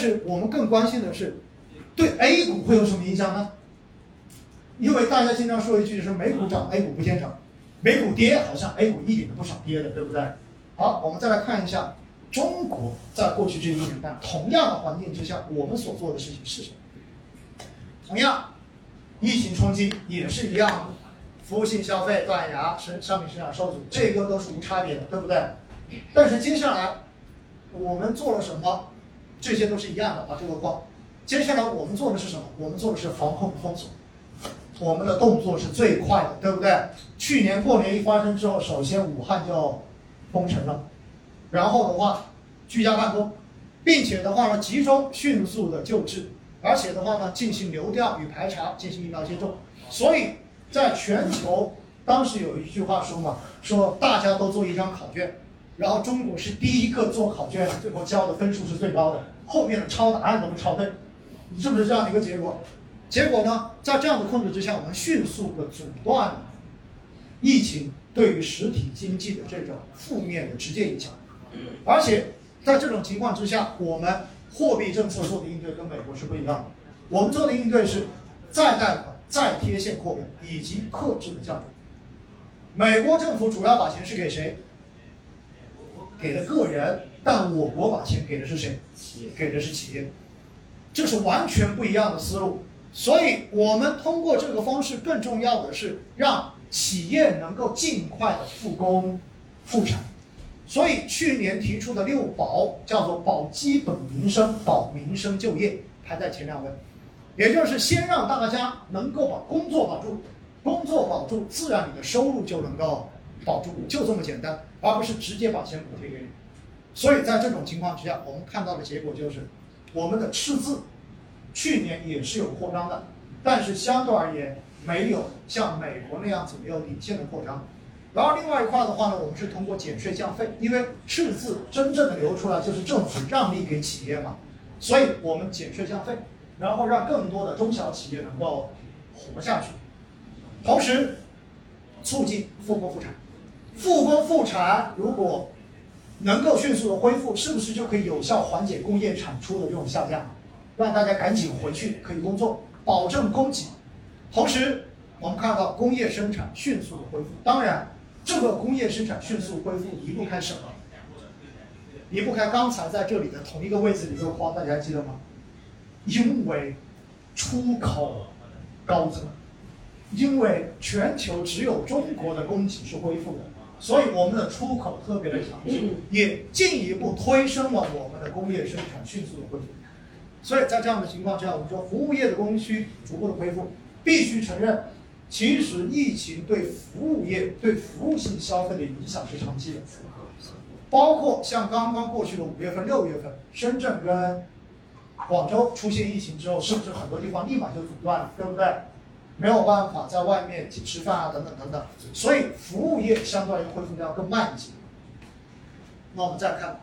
是我们更关心的是，对 A 股会有什么影响呢？因为大家经常说一句是美股涨 A 股不见涨，美股跌好像 A 股一点都不少跌的，对不对？好，我们再来看一下中国在过去这一年半同样的环境之下，我们所做的事情是什么？同样，疫情冲击也是一样的，服务性消费断崖，生商品市场受阻，这个都是无差别的，对不对？但是接下来我们做了什么？这些都是一样的，把这个框。接下来我们做的是什么？我们做的是防控封锁，我们的动作是最快的，对不对？去年过年一发生之后，首先武汉就封城了，然后的话居家办公，并且的话呢集中迅速的救治，而且的话呢进行流调与排查，进行疫苗接种。所以在全球当时有一句话说嘛，说大家都做一张考卷。然后中国是第一个做考卷，最后交的分数是最高的，后面的抄答案都能抄对，是不是这样的一个结果？结果呢，在这样的控制之下，我们迅速的阻断了疫情对于实体经济的这种负面的直接影响，而且在这种情况之下，我们货币政策做的应对跟美国是不一样的，我们做的应对是再贷款、再贴现扩表以及克制的降准。美国政府主要把钱是给谁？给的个人，但我国把钱给的是谁？给的是企业，这是完全不一样的思路。所以，我们通过这个方式，更重要的是让企业能够尽快的复工复产。所以，去年提出的六保叫做保基本民生、保民生就业，排在前两位。也就是先让大家能够把工作保住，工作保住，自然你的收入就能够保住，就这么简单。而不是直接把钱补贴给你，所以在这种情况之下，我们看到的结果就是，我们的赤字去年也是有扩张的，但是相对而言没有像美国那样子没有领先的扩张。然后另外一块的话呢，我们是通过减税降费，因为赤字真正的流出来就是政府让利给企业嘛，所以我们减税降费，然后让更多的中小企业能够活下去，同时促进复工复产。复工复产，如果能够迅速的恢复，是不是就可以有效缓解工业产出的这种下降，让大家赶紧回去可以工作，保证供给。同时，我们看到工业生产迅速的恢复。当然，这个工业生产迅速恢复离不开什么？离不开刚才在这里的同一个位置里这个框，大家还记得吗？因为出口高增，因为全球只有中国的供给是恢复的。所以我们的出口特别的强劲，也进一步推升了我们的工业生产迅速的恢复。所以在这样的情况下，我们说服务业的供需逐步的恢复，必须承认，其实疫情对服务业、对服务性消费的影响是长期的。包括像刚刚过去的五月份、六月份，深圳跟广州出现疫情之后，是不是很多地方立马就阻断了，对不对？没有办法在外面去吃饭啊，等等等等，所以服务业相对于恢复要更慢一些。那我们再看，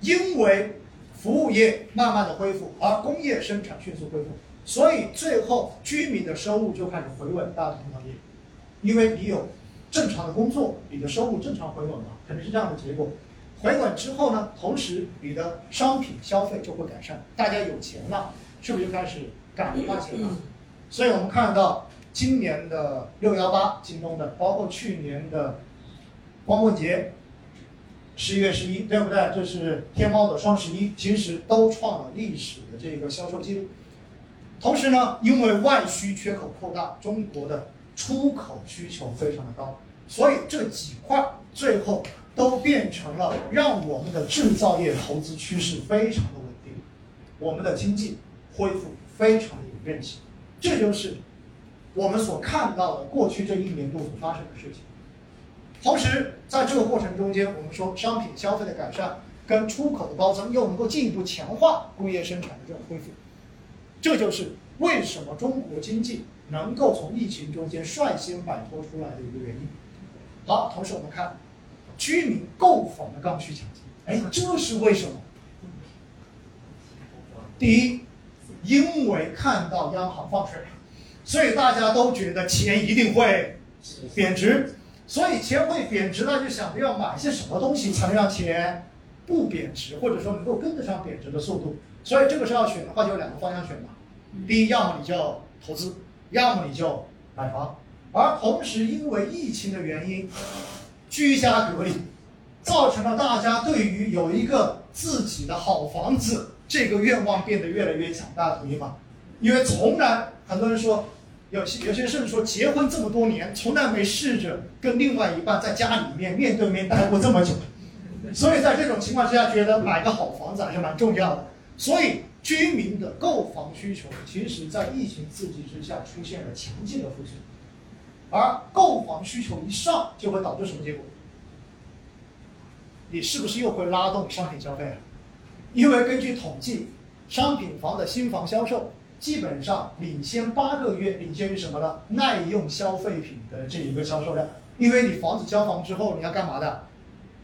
因为服务业慢慢的恢复，而工业生产迅速恢复，所以最后居民的收入就开始回稳，大家同行业，因为你有正常的工作，你的收入正常回稳嘛，肯定是这样的结果。回稳之后呢，同时你的商品消费就会改善，大家有钱了，是不是就开始敢花钱了？所以我们看到今年的六幺八，京东的，包括去年的光棍节，十一月十一，对不对？这是天猫的双十一，其实都创了历史的这个销售记录。同时呢，因为外需缺口扩大，中国的出口需求非常的高，所以这几块最后都变成了让我们的制造业投资趋势非常的稳定，我们的经济恢复非常的有韧性。这就是我们所看到的过去这一年度所发生的事情。同时，在这个过程中间，我们说商品消费的改善跟出口的高增，又能够进一步强化工业生产的这种恢复。这就是为什么中国经济能够从疫情中间率先摆脱出来的一个原因。好，同时我们看居民购房的刚需强劲，哎，这是为什么？第一。因为看到央行放水，所以大家都觉得钱一定会贬值，所以钱会贬值，那就想着要买些什么东西才能让钱不贬值，或者说能够跟得上贬值的速度。所以这个时候要选的话，就有两个方向选嘛。第一，要么你就投资，要么你就买房。而同时，因为疫情的原因，居家隔离，造成了大家对于有一个自己的好房子这个愿望变得越来越强大，同意吗？因为从来很多人说，有些有些甚至说，结婚这么多年，从来没试着跟另外一半在家里面面对面待过这么久，所以在这种情况之下，觉得买个好房子还是蛮重要的。所以，居民的购房需求，其实在疫情刺激之下出现了强劲的复苏，而购房需求一上，就会导致什么结果？你是不是又会拉动商品消费啊？因为根据统计，商品房的新房销售基本上领先八个月，领先于什么呢？耐用消费品的这一个销售量。因为你房子交房之后，你要干嘛的？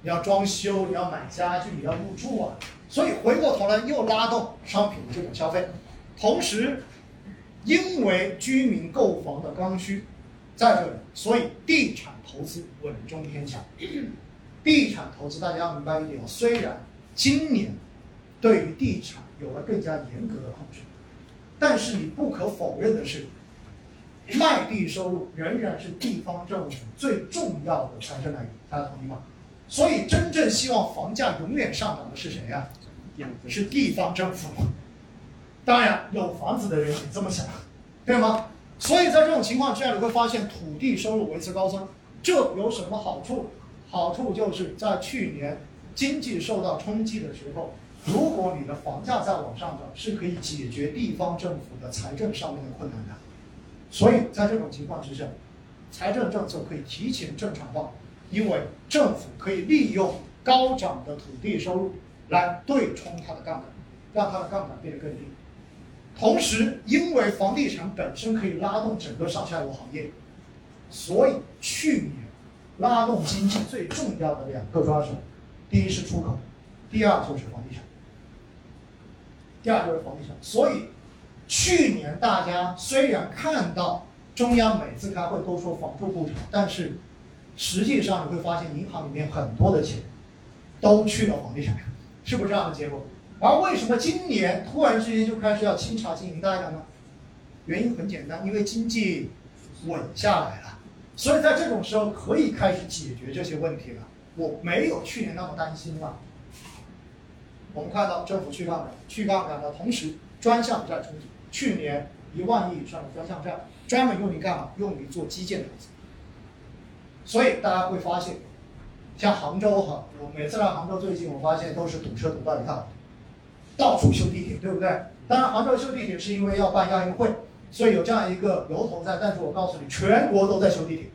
你要装修，你要买家具，你要入住啊。所以回过头来又拉动商品的这种消费，同时，因为居民购房的刚需在这里，所以地产投资稳中偏强。地产投资大家要明白一点，虽然今年对于地产有了更加严格的控制，但是你不可否认的是，卖地收入仍然是地方政府最重要的财政来源。大家同意吗？所以真正希望房价永远上涨的是谁呀？是地方政府。当然，有房子的人也这么想，对吗？所以在这种情况之下，你会发现土地收入维持高增，这有什么好处？好处就是在去年经济受到冲击的时候，如果你的房价在往上涨，是可以解决地方政府的财政上面的困难的。所以在这种情况之下，财政政策可以提前正常化。因为政府可以利用高涨的土地收入来对冲它的杠杆，让它的杠杆变得更低。同时，因为房地产本身可以拉动整个上下游行业，所以去年拉动经济最重要的两个抓手，第一是出口，第二就是房地产。第二就是房地产。所以去年大家虽然看到中央每次开会都说房住不炒，但是实际上你会发现，银行里面很多的钱都去了房地产，是不是这样的结果？而为什么今年突然之间就开始要清查经营贷了呢？原因很简单，因为经济稳下来了，所以在这种时候可以开始解决这些问题了。我没有去年那么担心了。我们看到政府去杠杆，去杠杆的同时，专项债充足，去年一万亿以上的专项债专门用于干嘛？用于做基建投资。所以大家会发现，像杭州哈，我每次来杭州，最近我发现都是堵车堵到一塌，到处修地铁，对不对？当然，杭州修地铁是因为要办亚运会，所以有这样一个由头在。但是我告诉你，全国都在修地铁，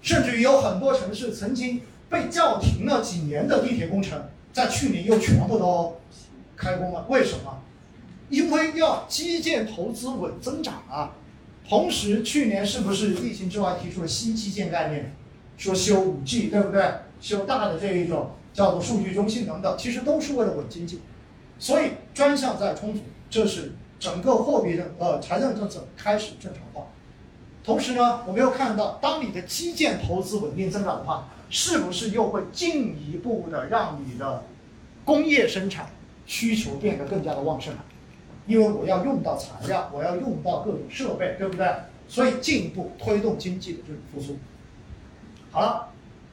甚至于有很多城市曾经被叫停了几年的地铁工程，在去年又全部都开工了。为什么？因为要基建投资稳增长啊。同时，去年是不是疫情之外提出了新基建概念？说修五 G，对不对？修大的这一种叫做数据中心等等，其实都是为了稳经济。所以专项债充足，这是整个货币政呃财政政策开始正常化。同时呢，我们又看到，当你的基建投资稳定增长的话，是不是又会进一步的让你的工业生产需求变得更加的旺盛？因为我要用到材料，我要用到各种设备，对不对？所以进一步推动经济的这种复苏。好了，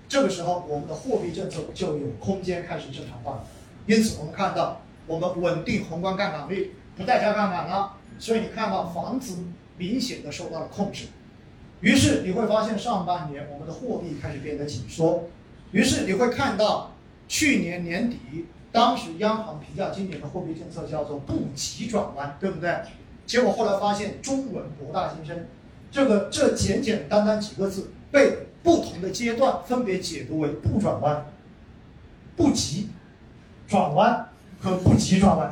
这个时候我们的货币政策就有空间开始正常化了。因此，我们看到我们稳定宏观杠杆率，不再加杠杆了。所以你看到房子明显的受到了控制。于是你会发现上半年我们的货币开始变得紧缩。于是你会看到去年年底。当时央行评价今年的货币政策叫做不急转弯，对不对？结果后来发现中文博大精深，这个这简简单单几个字被不同的阶段分别解读为不转弯、不急转弯和不急转弯。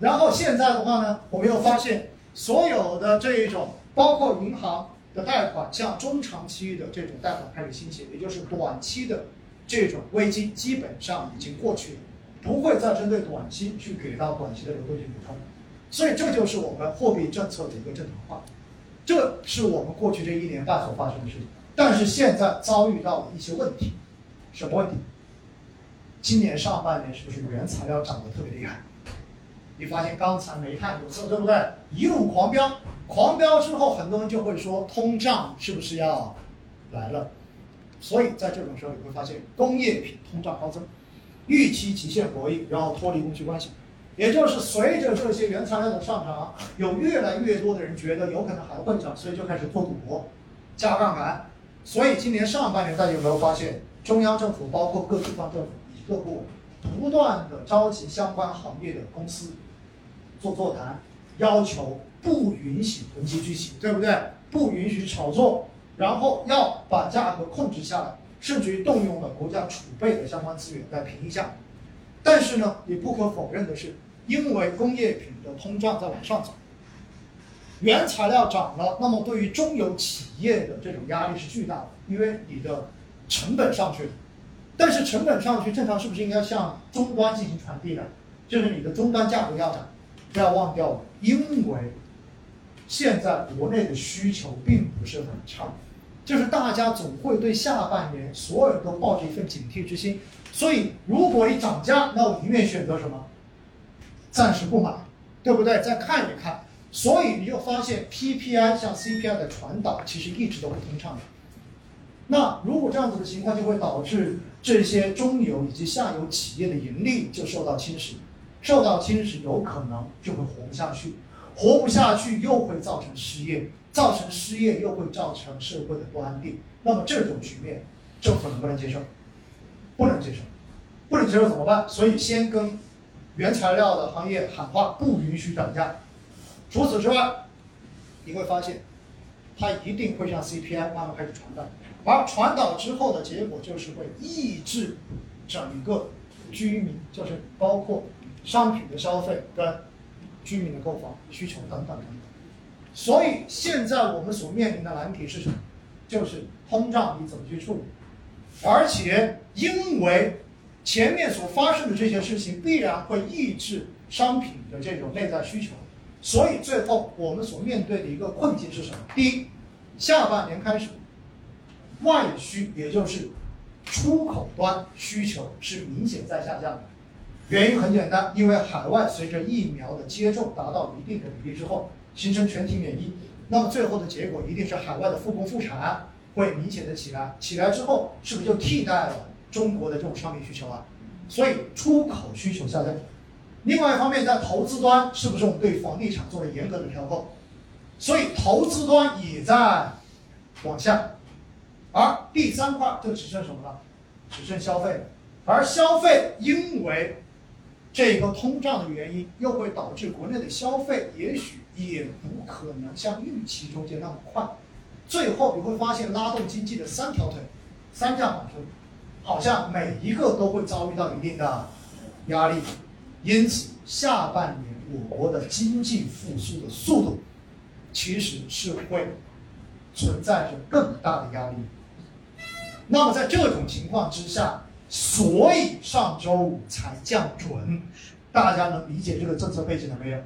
然后现在的话呢，我们又发现所有的这一种包括银行贷款，像中长期的这种贷款开始倾斜，也就是短期的。这种危机基本上已经过去了，不会再针对短期去给到短期的流动性补充，所以这就是我们货币政策的一个正常化，这是我们过去这一年半所发生的事情。但是现在遭遇到了一些问题，什么问题？今年上半年是不是原材料涨得特别厉害？你发现刚才煤炭有色对不对？一路狂飙，狂飙之后，很多人就会说通胀是不是要来了？所以在这种时候，你会发现工业品通胀高增，预期极限博弈，然后脱离供需关系。也就是随着这些原材料的上涨，有越来越多的人觉得有可能还会涨，所以就开始做赌博、加杠杆。所以今年上半年，大家有没有发现，中央政府包括各地方政府以各部，不断的召集相关行业的公司做座谈，要求不允许囤积居奇，对不对？不允许炒作，然后要把价格控制下来，甚至于动用了国家储备的相关资源来平一下。但是呢，也不可否认的是。因为工业品的通胀在往上走，原材料涨了，那么对于中游企业的这种压力是巨大的，因为你的成本上去了。但是成本上去，正常是不是应该向终端进行传递的？就是你的终端价格要涨，不要忘掉了，因为现在国内的需求并不是很差，就是大家总会对下半年所有人都抱着一份警惕之心，所以如果你涨价，那我宁愿选择什么？暂时不买，对不对？再看一看，所以你就发现 PPI 向 CPI 的传导其实一直都不通畅的。那如果这样子的情况，就会导致这些中游以及下游企业的盈利就受到侵蚀，受到侵蚀有可能就会活不下去，活不下去又会造成失业，造成失业又会造成社会的不安定。那么这种局面，政府能不能接受？不能接受，不能接受怎么办？所以先跟。原材料的行业喊话不允许涨价。除此之外，你会发现，它一定会让 CPI 慢慢开始传导，而传导之后的结果就是会抑制整个居民，就是包括商品的消费跟居民的购房需求等等等等。所以现在我们所面临的难题是什么？就是通胀你怎么去处理？而且因为。前面所发生的这些事情必然会抑制商品的这种内在需求，所以最后我们所面对的一个困境是什么？第一，下半年开始，外需也就是出口端需求是明显在下降的。原因很简单，因为海外随着疫苗的接种达到一定的比例之后，形成全体免疫，那么最后的结果一定是海外的复工复产会明显的起来，起来之后是不是就替代了？中国的这种商品需求啊，所以出口需求下降。另外一方面，在投资端，是不是我们对房地产做了严格的调控？所以投资端也在往下。而第三块就只剩什么了？只剩消费。而消费因为这个通胀的原因，又会导致国内的消费也许也不可能像预期中间那么快。最后你会发现，拉动经济的三条腿，三驾马车。好像每一个都会遭遇到一定的压力，因此下半年我国的经济复苏的速度其实是会存在着更大的压力。那么在这种情况之下，所以上周五才降准，大家能理解这个政策背景了没有？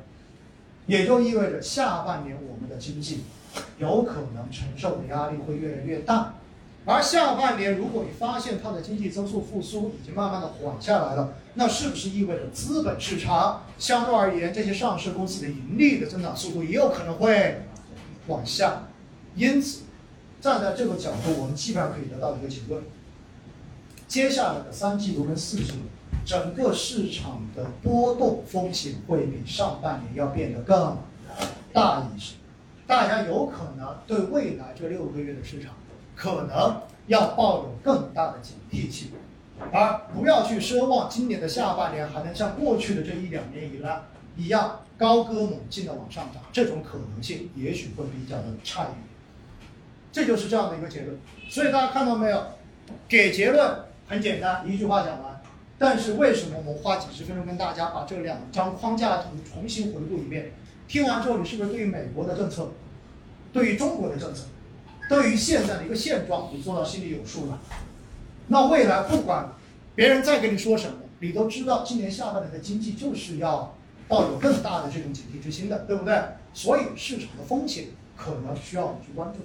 也就意味着下半年我们的经济有可能承受的压力会越来越大。而下半年，如果你发现它的经济增速复苏已经慢慢的缓下来了，那是不是意味着资本市场相对而言，这些上市公司的盈利的增长速度也有可能会往下？因此，站在这个角度，我们基本上可以得到一个结论：接下来的三季度跟四季度，整个市场的波动风险会比上半年要变得更大一些。大家有可能对未来这六个月的市场。可能要抱有更大的警惕性，而不要去奢望今年的下半年还能像过去的这一两年以来一样高歌猛进的往上涨，这种可能性也许会比较的差一点。这就是这样的一个结论。所以大家看到没有？给结论很简单，一句话讲完。但是为什么我花几十分钟跟大家把这两张框架图重新回顾一遍？听完之后，你是不是对于美国的政策，对于中国的政策？对于现在的一个现状，你做到心里有数了。那未来不管别人再跟你说什么，你都知道今年下半年的经济就是要抱有更大的这种警惕之心的，对不对？所以市场的风险可能需要你去关注。